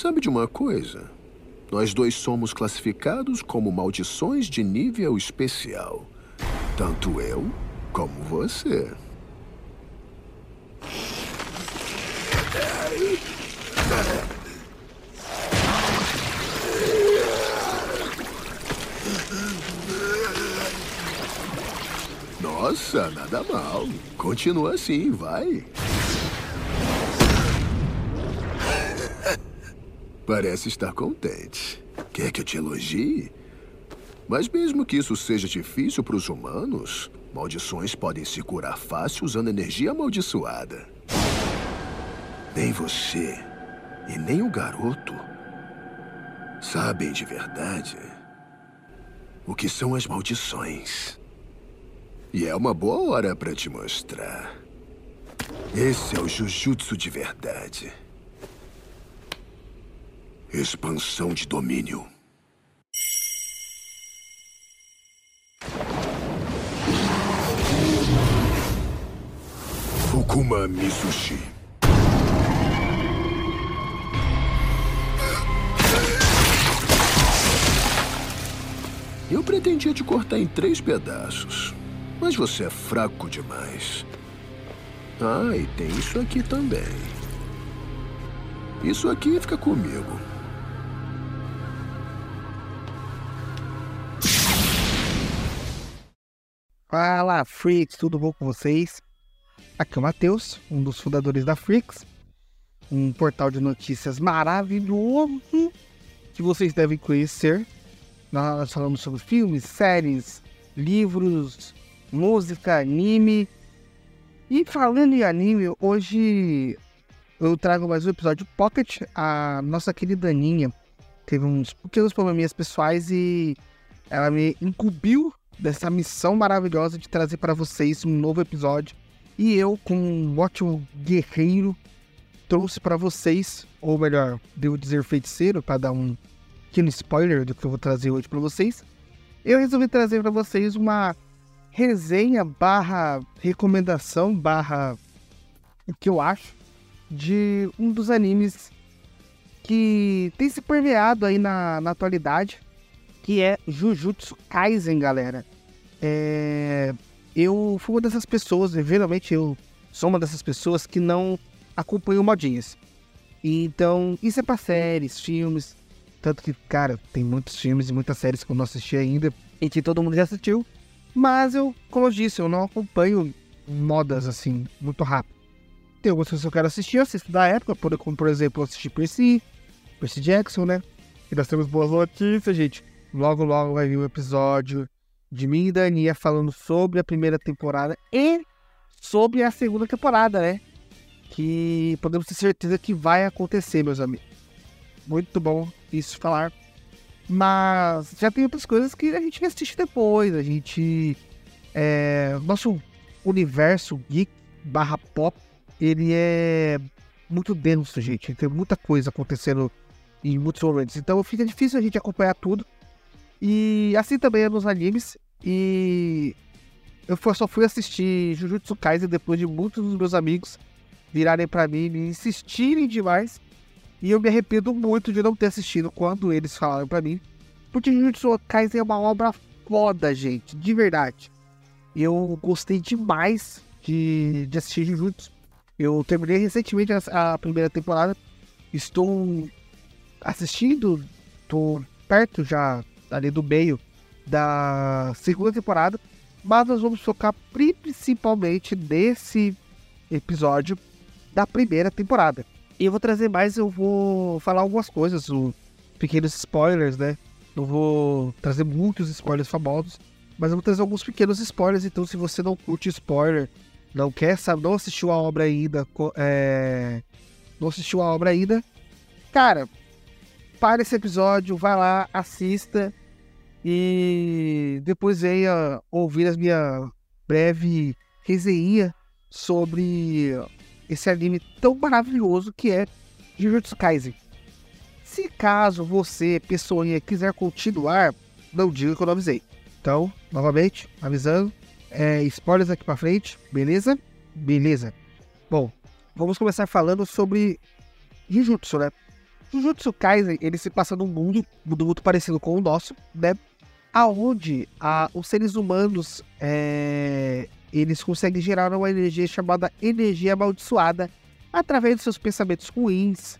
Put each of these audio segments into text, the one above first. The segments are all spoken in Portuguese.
Sabe de uma coisa? Nós dois somos classificados como maldições de nível especial. Tanto eu como você. Nossa, nada mal. Continua assim, vai. Parece estar contente. Quer que eu te elogie? Mas mesmo que isso seja difícil para os humanos, maldições podem se curar fácil usando energia amaldiçoada. Nem você e nem o garoto sabem de verdade o que são as maldições. E é uma boa hora para te mostrar. Esse é o Jujutsu de verdade. Expansão de domínio. Fukuma Mitsushi. Eu pretendia te cortar em três pedaços. Mas você é fraco demais. Ah, e tem isso aqui também. Isso aqui fica comigo. Fala, Freaks, tudo bom com vocês? Aqui é o Matheus, um dos fundadores da Freaks, um portal de notícias maravilhoso que vocês devem conhecer. Nós falamos sobre filmes, séries, livros, música, anime. E falando em anime, hoje eu trago mais um episódio Pocket. A nossa querida Aninha teve uns pequenos probleminhas pessoais e ela me incumbiu dessa missão maravilhosa de trazer para vocês um novo episódio. E eu, com um ótimo guerreiro, trouxe para vocês, ou melhor, devo dizer feiticeiro, para dar um pequeno spoiler do que eu vou trazer hoje para vocês. Eu resolvi trazer para vocês uma resenha barra recomendação barra o que eu acho de um dos animes que tem se permeado aí na, na atualidade, que é Jujutsu Kaisen, galera. É... Eu fui uma dessas pessoas, geralmente eu sou uma dessas pessoas que não acompanham modinhas. Então, isso é pra séries, filmes. Tanto que, cara, tem muitos filmes e muitas séries que eu não assisti ainda e que todo mundo já assistiu. Mas eu, como eu disse, eu não acompanho modas assim, muito rápido. Tem algumas coisas que eu quero assistir, eu assisto da época, como por exemplo, eu assisti Percy, Percy Jackson, né? E nós temos boas notícias, gente. Logo, logo vai vir um episódio de mim e da falando sobre a primeira temporada e sobre a segunda temporada, né? Que podemos ter certeza que vai acontecer, meus amigos. Muito bom isso falar. Mas já tem outras coisas que a gente assiste depois. A gente. É, nosso universo geek barra pop, ele é muito denso, gente. Tem muita coisa acontecendo em muitos momentos. Então fica difícil a gente acompanhar tudo. E assim também é nos animes. E eu só fui assistir Jujutsu Kaisen depois de muitos dos meus amigos virarem para mim e me insistirem demais e eu me arrependo muito de não ter assistido quando eles falaram para mim. Porque Jujutsu Kaisen é uma obra foda, gente, de verdade. Eu gostei demais de, de assistir Jujutsu. Eu terminei recentemente a, a primeira temporada. Estou assistindo, estou perto já ali do meio da segunda temporada. Mas nós vamos focar principalmente nesse episódio da primeira temporada. E eu vou trazer mais, eu vou falar algumas coisas, o, pequenos spoilers, né? Não vou trazer muitos spoilers famosos, mas eu vou trazer alguns pequenos spoilers. Então, se você não curte spoiler, não quer saber, não assistiu a obra ainda, é, não assistiu a obra ainda, cara, para esse episódio, vai lá, assista e depois venha ouvir a minha breve resenha sobre esse anime tão maravilhoso que é Jujutsu Kaisen. Se caso você, pessoinha, quiser continuar, não diga que eu não avisei. Então, novamente, avisando, é, spoilers aqui pra frente, beleza? Beleza. Bom, vamos começar falando sobre Jujutsu, né? Jujutsu Kaisen, ele se passa num mundo, mundo muito parecido com o nosso, né? Aonde a, os seres humanos é, eles conseguem gerar uma energia chamada energia amaldiçoada através dos seus pensamentos ruins,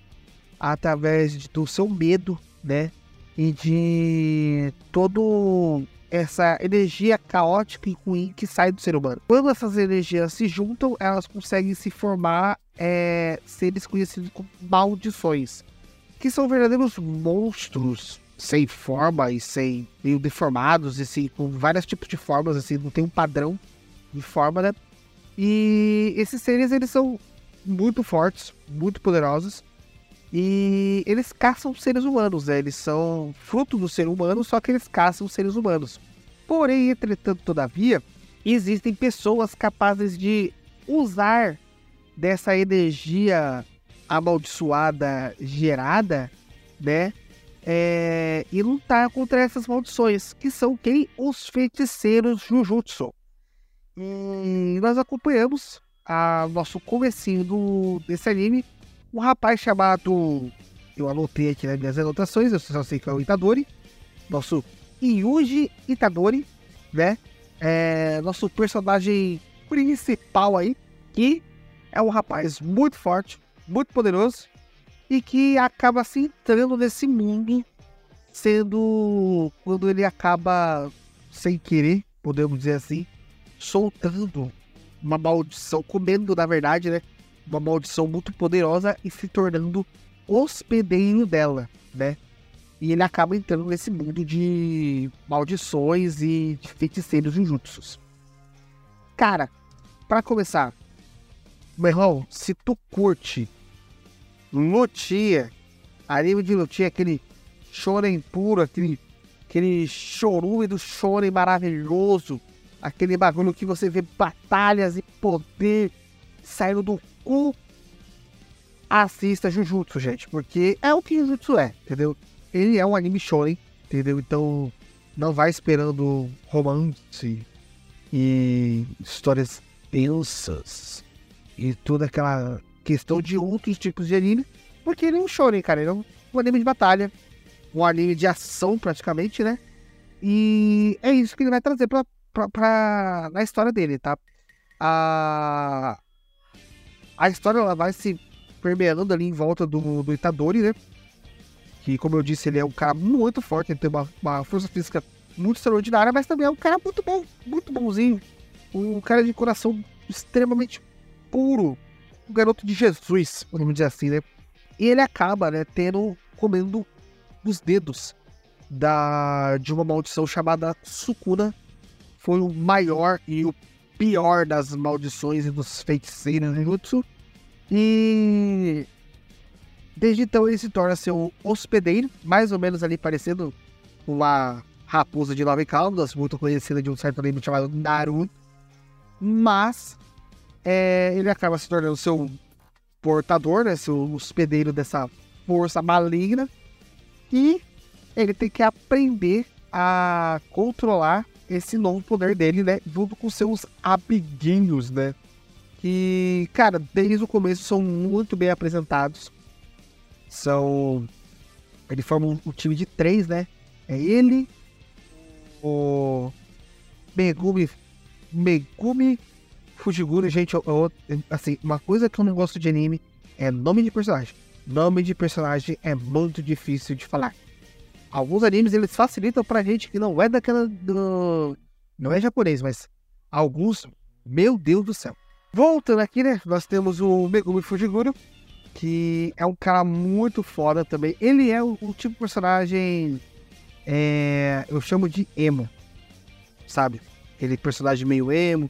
através do seu medo, né? E de todo essa energia caótica e ruim que sai do ser humano. Quando essas energias se juntam, elas conseguem se formar é, seres conhecidos como maldições, que são verdadeiros monstros sem forma e sem meio deformados e assim, com vários tipos de formas assim, não tem um padrão de forma, né? E esses seres eles são muito fortes, muito poderosos e eles caçam seres humanos, né? Eles são fruto do ser humano, só que eles caçam seres humanos. Porém, entretanto, todavia, existem pessoas capazes de usar dessa energia amaldiçoada gerada, né? É, e lutar contra essas maldições, que são quem? Os feiticeiros Jujutsu. E nós acompanhamos a nosso comecinho do, desse anime um rapaz chamado. Eu anotei aqui nas minhas anotações, eu só sei que é o Itadori. Nosso Yuji Itadori, né? É nosso personagem principal aí, que é um rapaz muito forte, muito poderoso e que acaba se entrando nesse mundo, sendo quando ele acaba sem querer, podemos dizer assim, soltando uma maldição, comendo na verdade, né? uma maldição muito poderosa e se tornando hospedeiro dela, né? E ele acaba entrando nesse mundo de maldições e de feiticeiros jutsus. Cara, para começar, meu irmão, se tu curte lutia, anime de lutia, aquele shonen puro, aquele, aquele chorume do shonen maravilhoso, aquele bagulho que você vê batalhas e poder saindo do cu, assista Jujutsu, gente, porque é o que Jujutsu é, entendeu? Ele é um anime shonen, entendeu? Então não vai esperando romance e histórias tensas e toda aquela questão de outros tipos de anime, porque ele é um shonen, cara, ele é um anime de batalha, um anime de ação praticamente, né? E é isso que ele vai trazer pra, pra, pra na história dele, tá? A, a história ela vai se permeando ali em volta do, do Itadori, né? Que, como eu disse, ele é um cara muito forte, ele tem uma, uma força física muito extraordinária, mas também é um cara muito bom, muito bonzinho. Um cara de coração extremamente puro. Um garoto de Jesus, vamos dizer assim, né? E ele acaba, né, tendo, comendo os dedos da, de uma maldição chamada Sukuna. Foi o maior e o pior das maldições e dos feiticeiros Jutsu. E desde então ele se torna seu hospedeiro, mais ou menos ali parecendo uma raposa de nove caudas, muito conhecida de um certo anime chamado Naruto. Mas é, ele acaba se tornando seu portador, né, seu hospedeiro dessa força maligna. E ele tem que aprender a controlar esse novo poder dele, né? Junto com seus amiguinhos, né? Que, cara, desde o começo são muito bem apresentados. São. Ele forma um, um time de três, né? É ele, o Megumi, Megumi Fujiguro, gente, eu, eu, assim, uma coisa que eu não gosto de anime é nome de personagem. Nome de personagem é muito difícil de falar alguns animes eles facilitam pra gente que não é daquela. Do... Não é japonês, mas alguns, meu Deus do céu. Voltando aqui, né? Nós temos o Megumi Fujiguro, que é um cara muito foda também. Ele é o, o tipo de personagem. É, eu chamo de emo, sabe? Aquele personagem meio emo,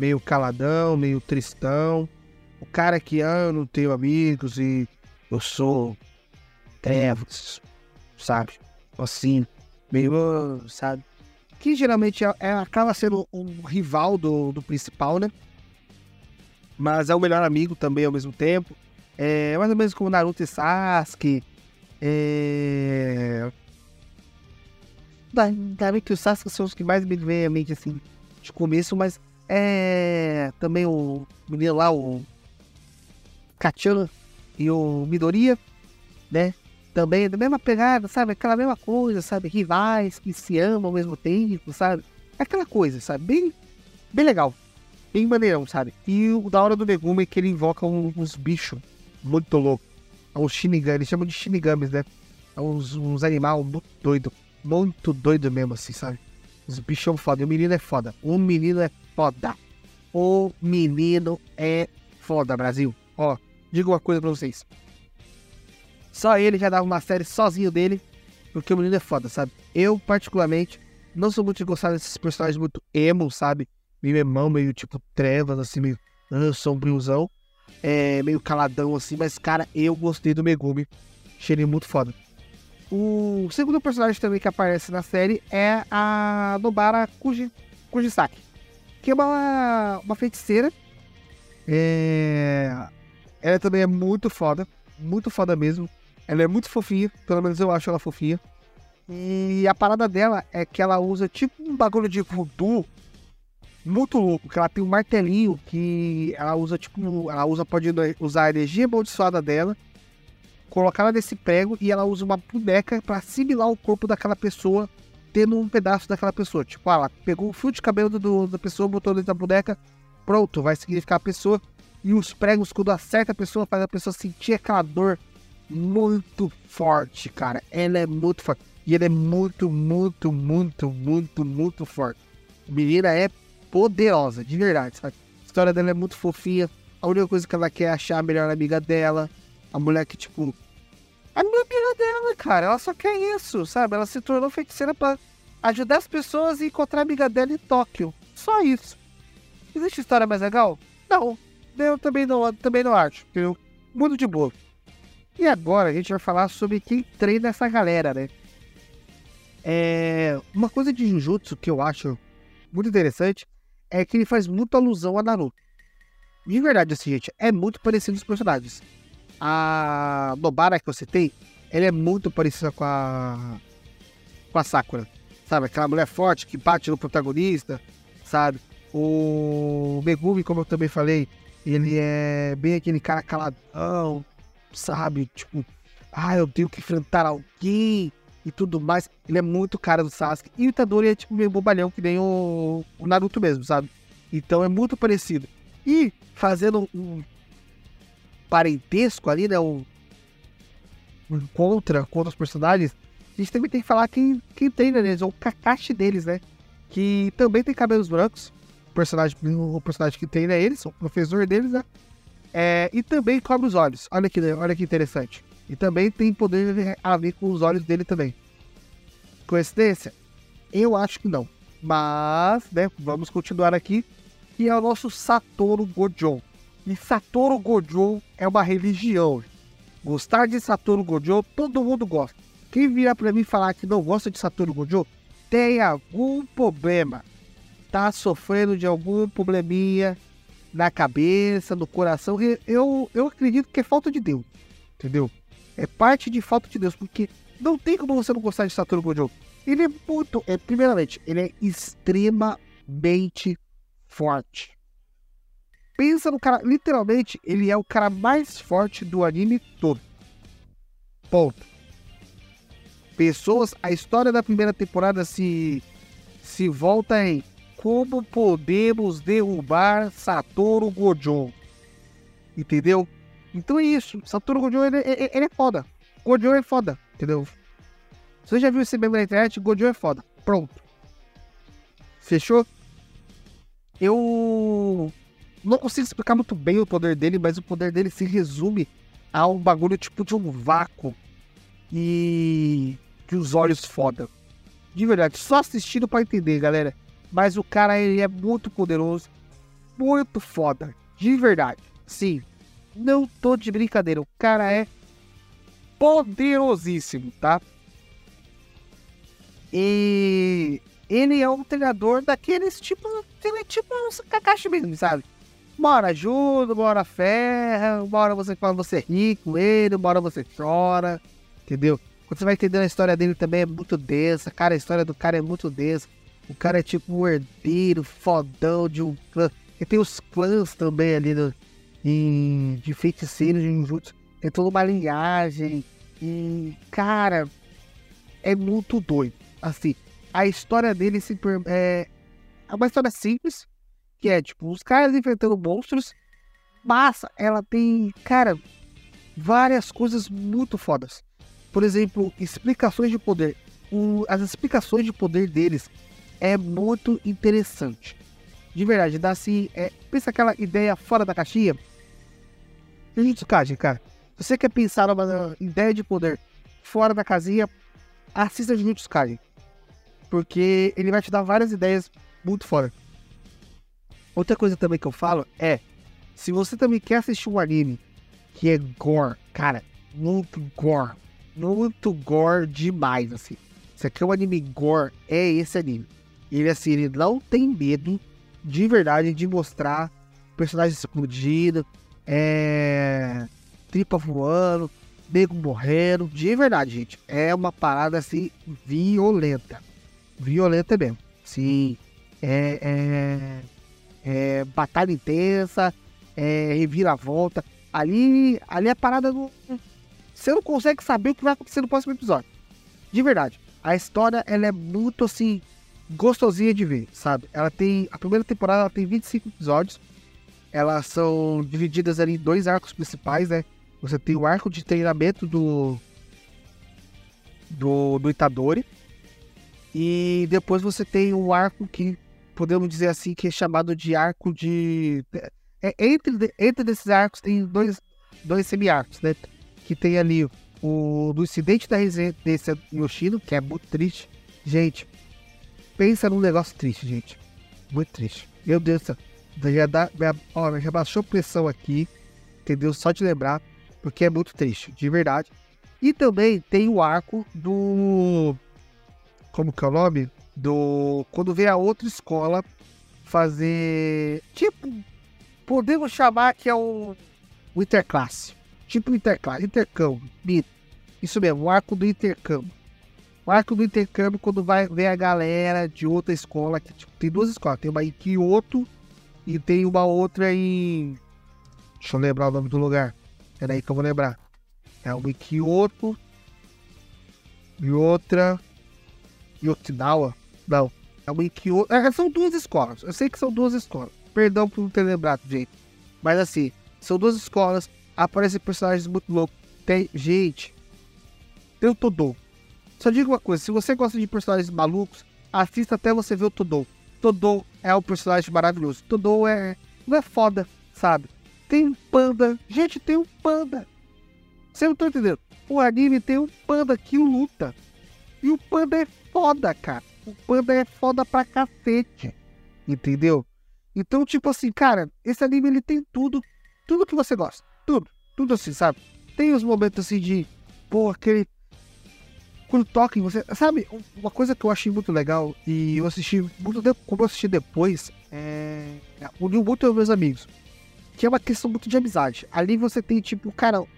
meio caladão, meio tristão. O cara que ah, eu não tenho amigos e eu sou trevas, sabe? assim, meio, sabe? Que geralmente é, é, acaba sendo um rival do, do principal, né? Mas é o melhor amigo também ao mesmo tempo. É mais ou menos como Naruto e Sasuke. É... Que os Sasuke são os que mais me vêm à mente, assim, de começo, mas é também o menino lá, o Kachan e o Midoriya, né? também, da mesma pegada, sabe? Aquela mesma coisa, sabe? Rivais que se amam ao mesmo tempo, sabe? Aquela coisa, sabe? Bem, bem legal. Bem maneirão, sabe? E o da hora do Megumi é que ele invoca uns bichos muito loucos. É uns Shinigami, eles chamam de Shinigamis, né? É uns, uns animais muito doido. Muito doido mesmo, assim, sabe? Os bichos foda. E o menino é foda. O menino é foda. O menino é foda, Brasil. Ó, digo uma coisa pra vocês. Só ele já dava uma série sozinho dele, porque o menino é foda, sabe? Eu, particularmente, não sou muito de gostar desses personagens muito emo, sabe? Meio emão, meio tipo trevas, assim, meio uh, sombriozão. É, meio caladão, assim. Mas, cara, eu gostei do Megumi. Achei ele muito foda. O segundo personagem também que aparece na série é a Nobara Kuji, Kujisaki. Que é uma, uma feiticeira. É... Ela também é muito foda. Muito foda mesmo. Ela é muito fofinha, pelo menos eu acho ela fofinha. E a parada dela é que ela usa tipo um bagulho de voodoo muito louco, que ela tem um martelinho que ela usa tipo, ela usa pode usar a energia amaldiçoada dela, colocar ela nesse prego e ela usa uma boneca para assimilar o corpo daquela pessoa, tendo um pedaço daquela pessoa. Tipo, ela pegou o fio de cabelo do, da pessoa, botou dentro da boneca, pronto, vai significar a pessoa. E os pregos, quando acerta a pessoa, faz a pessoa sentir aquela dor muito forte, cara. Ela é muito forte. E ela é muito, muito, muito, muito, muito forte. A menina é poderosa, de verdade, sabe? A história dela é muito fofinha. A única coisa que ela quer é achar a melhor amiga dela. A mulher que, tipo. A minha amiga dela, cara. Ela só quer isso, sabe? Ela se tornou feiticeira pra ajudar as pessoas e encontrar a amiga dela em Tóquio. Só isso. Existe história mais legal? Não. Eu também não, também não acho. Entendeu? Muito de boa. E agora a gente vai falar sobre quem treina essa galera, né? É... Uma coisa de Jujutsu que eu acho muito interessante é que ele faz muita alusão a Naruto. De verdade, assim, gente, é muito parecido os personagens. A Nobara que eu citei, ela é muito parecida com a. com a Sakura. Sabe? Aquela mulher forte que bate no protagonista, sabe? O Megumi, como eu também falei, ele é bem aquele cara caladão, sabe? Tipo, ah, eu tenho que enfrentar alguém e tudo mais. Ele é muito cara do Sasuke. E o Itadori é tipo meio bobalhão, que nem o, o Naruto mesmo, sabe? Então é muito parecido. E fazendo um parentesco ali, né? Um, um contra, os personagens, a gente também tem que falar quem, quem treina neles, ou o Kakashi deles, né? Que também tem cabelos brancos. O personagem, o personagem que treina eles, o professor deles, né? É, e também cobre os olhos. Olha que, olha que interessante. E também tem poder a ver com os olhos dele também. Coincidência? Eu acho que não. Mas, né, vamos continuar aqui. Que é o nosso Satoru Gojo. E Satoru Gojo é uma religião. Gostar de Satoru Gojo, todo mundo gosta. Quem virar para mim falar que não gosta de Satoru Gojo, tem algum problema. Tá sofrendo de algum probleminha na cabeça, no coração. Eu, eu acredito que é falta de Deus, entendeu? É parte de falta de Deus, porque não tem como você não gostar de Satoru Gojo. Ele é muito, é, primeiramente, ele é extremamente forte. Pensa no cara, literalmente, ele é o cara mais forte do anime todo. Ponto. Pessoas, a história da primeira temporada se se volta em como podemos derrubar Satoru Gojo. Entendeu? Então é isso. Satoru Gojo, ele, ele, ele é foda. Gojo é foda, entendeu? Você já viu esse meme na internet, Gojo é foda. Pronto. Fechou? Eu não consigo explicar muito bem o poder dele, mas o poder dele se resume a um bagulho tipo de um vácuo e de os olhos foda. De verdade, só assistindo para entender, galera. Mas o cara ele é muito poderoso, muito foda, de verdade. Sim, não tô de brincadeira, o cara é poderosíssimo, tá? E ele é um treinador daqueles tipo, ele é tipo um Kakashi mesmo, sabe? Uma hora ajuda, uma hora ferra, você fala você ri com ele, hora você chora, entendeu? Quando você vai entendendo a história dele também é muito densa, cara, a história do cara é muito densa. O cara é tipo um herdeiro, fodão de um clã. E tem os clãs também ali no, em, de feiticeiros de Ninjutsu. Tem toda uma linhagem. E, cara, é muito doido. Assim, a história dele se, é, é uma história simples, que é tipo, os caras enfrentando monstros, mas ela tem, cara, várias coisas muito fodas. Por exemplo, explicações de poder. O, as explicações de poder deles é muito interessante. De verdade, dá assim. É, pensa aquela ideia fora da caixinha. Jujutsu Kaisen, cara. Se você quer pensar numa ideia de poder fora da casinha, assista Jujutsu Kaisen. Porque ele vai te dar várias ideias muito fora. Outra coisa também que eu falo é: se você também quer assistir um anime que é gore, cara, muito gore, muito gore demais, assim. Se aqui é um anime gore, é esse anime. Ele, assim, ele não tem medo de verdade de mostrar personagens explodindo, é. tripa voando, nego morrendo. De verdade, gente. É uma parada assim violenta. Violenta mesmo. Sim. É, é, é batalha intensa, é reviravolta. Ali, ali a parada não. Você não consegue saber o que vai acontecer no próximo episódio. De verdade. A história, ela é muito assim. gostosinha de ver, sabe? Ela tem. A primeira temporada ela tem 25 episódios. Elas são divididas ali em dois arcos principais, né? Você tem o arco de treinamento do. do, do Itadori. E depois você tem o arco que podemos dizer assim que é chamado de arco de é, entre, entre esses arcos tem dois, dois semi-arcos, né? Que tem ali o do incidente da residência Yoshino, que é muito triste. Gente, pensa num negócio triste, gente. Muito triste. Meu Deus do céu. Já, dá, ó, já baixou pressão aqui, entendeu? Só de lembrar, porque é muito triste, de verdade. E também tem o arco do. Como que é o nome? Do. Quando vem a outra escola fazer. Tipo, podemos chamar que é o, o interclasse. Tipo interclasse, intercâmbio. Isso mesmo, o arco do intercâmbio. O arco do intercâmbio quando vai ver a galera de outra escola. Que, tipo, tem duas escolas. Tem uma em Kyoto e tem uma outra em. Deixa eu lembrar o nome do lugar. É daí que eu vou lembrar. É uma em Kyoto e outra em Okinawa. Não. É uma em Kyoto. É, são duas escolas. Eu sei que são duas escolas. Perdão por não ter lembrado, gente. Mas assim, são duas escolas, aparecem personagens muito loucos. Tem. Gente. Tem o Todô. Só digo uma coisa, se você gosta de personagens malucos, assista até você ver o Todô. Todô é um personagem maravilhoso. Todô é. Não é foda, sabe? Tem um panda. Gente, tem um panda. Você não tá entendendo? O anime tem um panda que luta. E o panda é foda, cara. O panda é foda pra cacete. Entendeu? Então, tipo assim, cara, esse anime ele tem tudo, tudo que você gosta. Tudo, tudo assim, sabe? Tem os momentos assim de, pô, aquele. Quando toca em você. Sabe, uma coisa que eu achei muito legal e eu assisti muito tempo, como eu assisti depois, é. Uniu muito aos meus amigos. Que é uma questão muito de amizade. Ali você tem, tipo, cara, o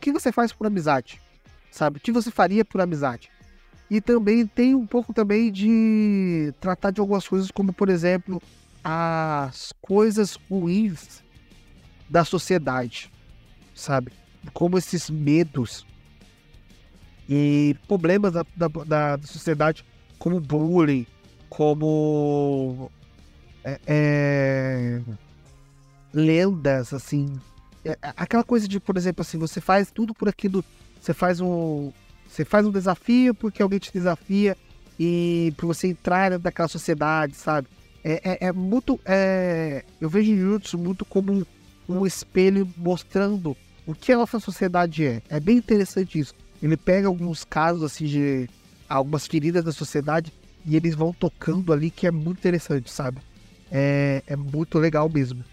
que você faz por amizade? Sabe? O que você faria por amizade? E também tem um pouco também de tratar de algumas coisas, como por exemplo, as coisas ruins da sociedade, sabe? Como esses medos e problemas da, da, da sociedade, como bullying, como é, é, lendas, assim. É, é, aquela coisa de, por exemplo, assim, você faz tudo por aquilo. Você faz um. Você faz um desafio porque alguém te desafia e para você entrar naquela sociedade, sabe? é, é, é muito. É, eu vejo Jujutsu muito como um espelho mostrando o que a nossa sociedade é. É bem interessante isso. Ele pega alguns casos assim de algumas feridas da sociedade e eles vão tocando ali que é muito interessante, sabe? É, é muito legal mesmo.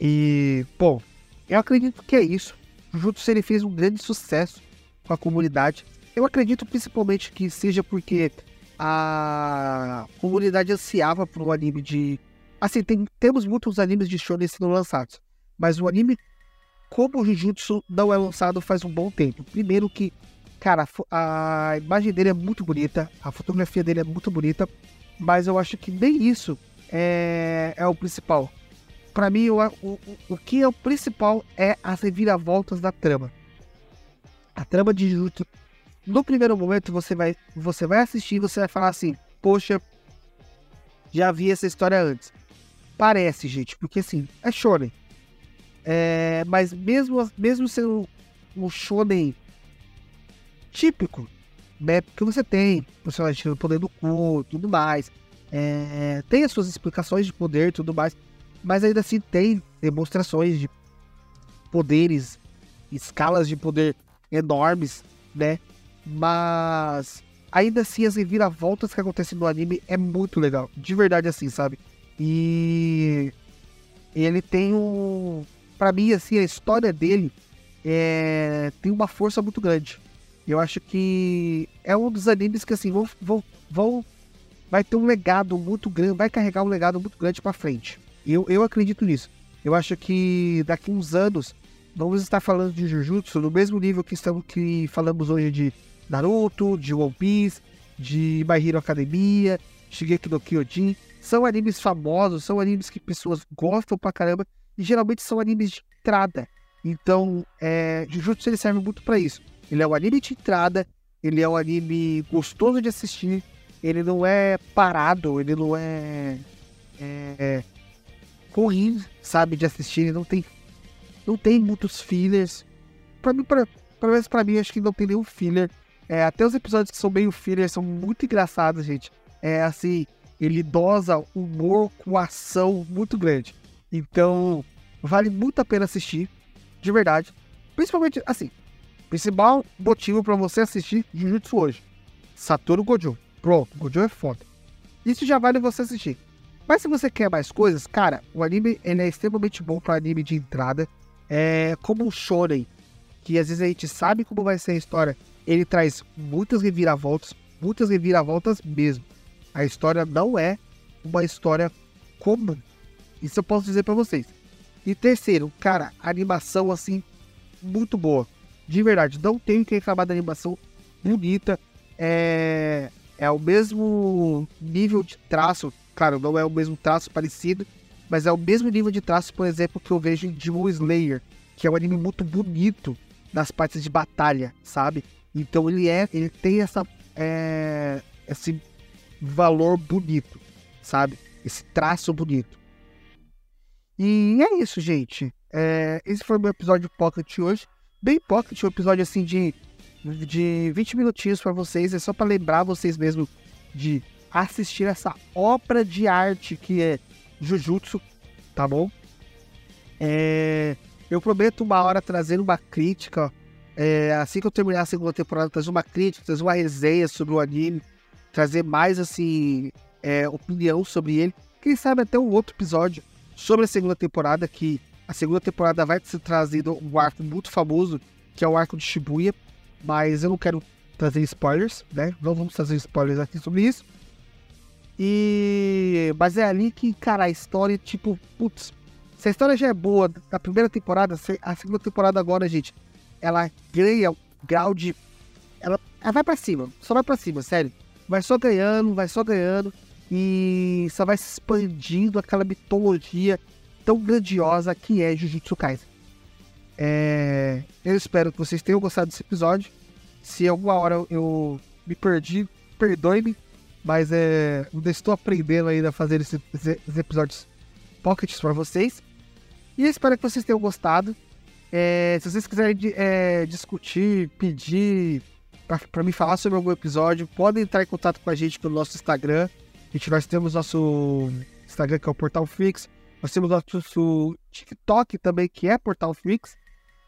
E, bom, eu acredito que é isso. O Jujutsu ele fez um grande sucesso com a comunidade. Eu acredito principalmente que seja porque a comunidade ansiava por um anime de. Assim, tem, temos muitos animes de shonen sendo lançados, mas o anime como o Jujutsu não é lançado faz um bom tempo. Primeiro que, cara, a imagem dele é muito bonita, a fotografia dele é muito bonita, mas eu acho que nem isso é, é o principal. Para mim, o, o, o que é o principal é as reviravoltas da trama. A trama de Jujutsu, no primeiro momento, você vai, você vai assistir e você vai falar assim, poxa, já vi essa história antes. Parece, gente, porque assim, é shonen. É, mas mesmo, mesmo sendo um shonen típico, né? Porque você tem personagem tirando poder do cu, tudo mais. É, tem as suas explicações de poder tudo mais. Mas ainda assim tem demonstrações de poderes, escalas de poder enormes, né? Mas ainda assim as reviravoltas que acontecem no anime é muito legal. De verdade assim, sabe? E ele tem um. Pra mim, assim, a história dele é... tem uma força muito grande. Eu acho que é um dos animes que assim vão, vão, vão vai ter um legado muito grande, vai carregar um legado muito grande para frente. Eu, eu acredito nisso. Eu acho que daqui uns anos vamos estar falando de Jujutsu no mesmo nível que estamos que falamos hoje de Naruto, de One Piece, de My Hero Academia, Shigeki no Kyojin. São animes famosos, são animes que pessoas gostam pra caramba e geralmente são animes de entrada. Então, é, Jujutsu ele serve muito para isso. Ele é um anime de entrada, ele é um anime gostoso de assistir, ele não é parado, ele não é, é ruim, sabe, de assistir, ele não tem, não tem muitos fillers. Pra mim, pra, pelo menos pra mim, acho que não tem nenhum filler. É, até os episódios que são meio filler são muito engraçados, gente. É assim, ele dosa humor com ação muito grande. Então, vale muito a pena assistir, de verdade. Principalmente, assim, Principal motivo para você assistir Jujutsu hoje. Satoru Gojo. Pronto, Gojo é foda. Isso já vale você assistir. Mas se você quer mais coisas, cara, o anime ele é extremamente bom para anime de entrada. É como um shonen, que às vezes a gente sabe como vai ser a história. Ele traz muitas reviravoltas, muitas reviravoltas mesmo. A história não é uma história comum. Isso eu posso dizer para vocês. E terceiro, cara, animação assim muito boa. De verdade, não tenho que reclamar da animação bonita. É, é o mesmo nível de traço. Claro, não é o mesmo traço parecido, mas é o mesmo nível de traço, por exemplo, que eu vejo em Demon Slayer, que é um anime muito bonito nas partes de batalha, sabe? Então ele é, ele tem essa é, esse valor bonito, sabe? Esse traço bonito. E é isso, gente. É, esse foi o meu episódio Pocket hoje bem pocket, um episódio assim de, de 20 minutinhos para vocês. É só para lembrar vocês mesmo de assistir essa obra de arte que é Jujutsu, tá bom? É, eu prometo uma hora trazer uma crítica. É, assim que eu terminar a segunda temporada, trazer uma crítica, trazer uma resenha sobre o anime, trazer mais assim é, opinião sobre ele. Quem sabe até um outro episódio sobre a segunda temporada que a segunda temporada vai ser trazido um arco muito famoso, que é o arco de Shibuya, mas eu não quero trazer spoilers, né? Não vamos trazer spoilers aqui sobre isso. E. Mas é ali que, cara, a história, tipo, putz, se a história já é boa da primeira temporada, a segunda temporada agora, gente, ela ganha um grau de. Ela, ela vai para cima, só vai para cima, sério. Vai só ganhando, vai só ganhando. E só vai se expandindo aquela mitologia tão grandiosa que é Jujutsu Kaisen. É, eu espero que vocês tenham gostado desse episódio. Se alguma hora eu me perdi, perdoe-me, mas é, eu estou aprendendo ainda a fazer esses, esses episódios pockets para vocês. E espero que vocês tenham gostado. É, se vocês quiserem é, discutir, pedir para me falar sobre algum episódio, podem entrar em contato com a gente pelo nosso Instagram. A gente, nós temos nosso Instagram que é o Portal Fix. Nós temos nosso TikTok também, que é Portal Flix.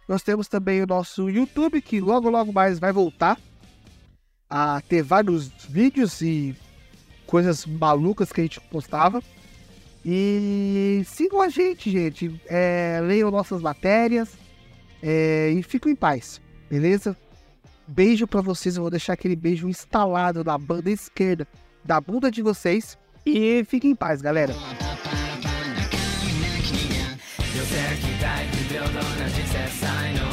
Nós temos também o nosso YouTube, que logo, logo mais vai voltar a ter vários vídeos e coisas malucas que a gente postava. E sigam a gente, gente. É, leiam nossas matérias é, e fiquem em paz, beleza? Beijo para vocês, eu vou deixar aquele beijo instalado na banda esquerda da bunda de vocês. E fiquem em paz, galera. Eu sei que tá entre teu dono, é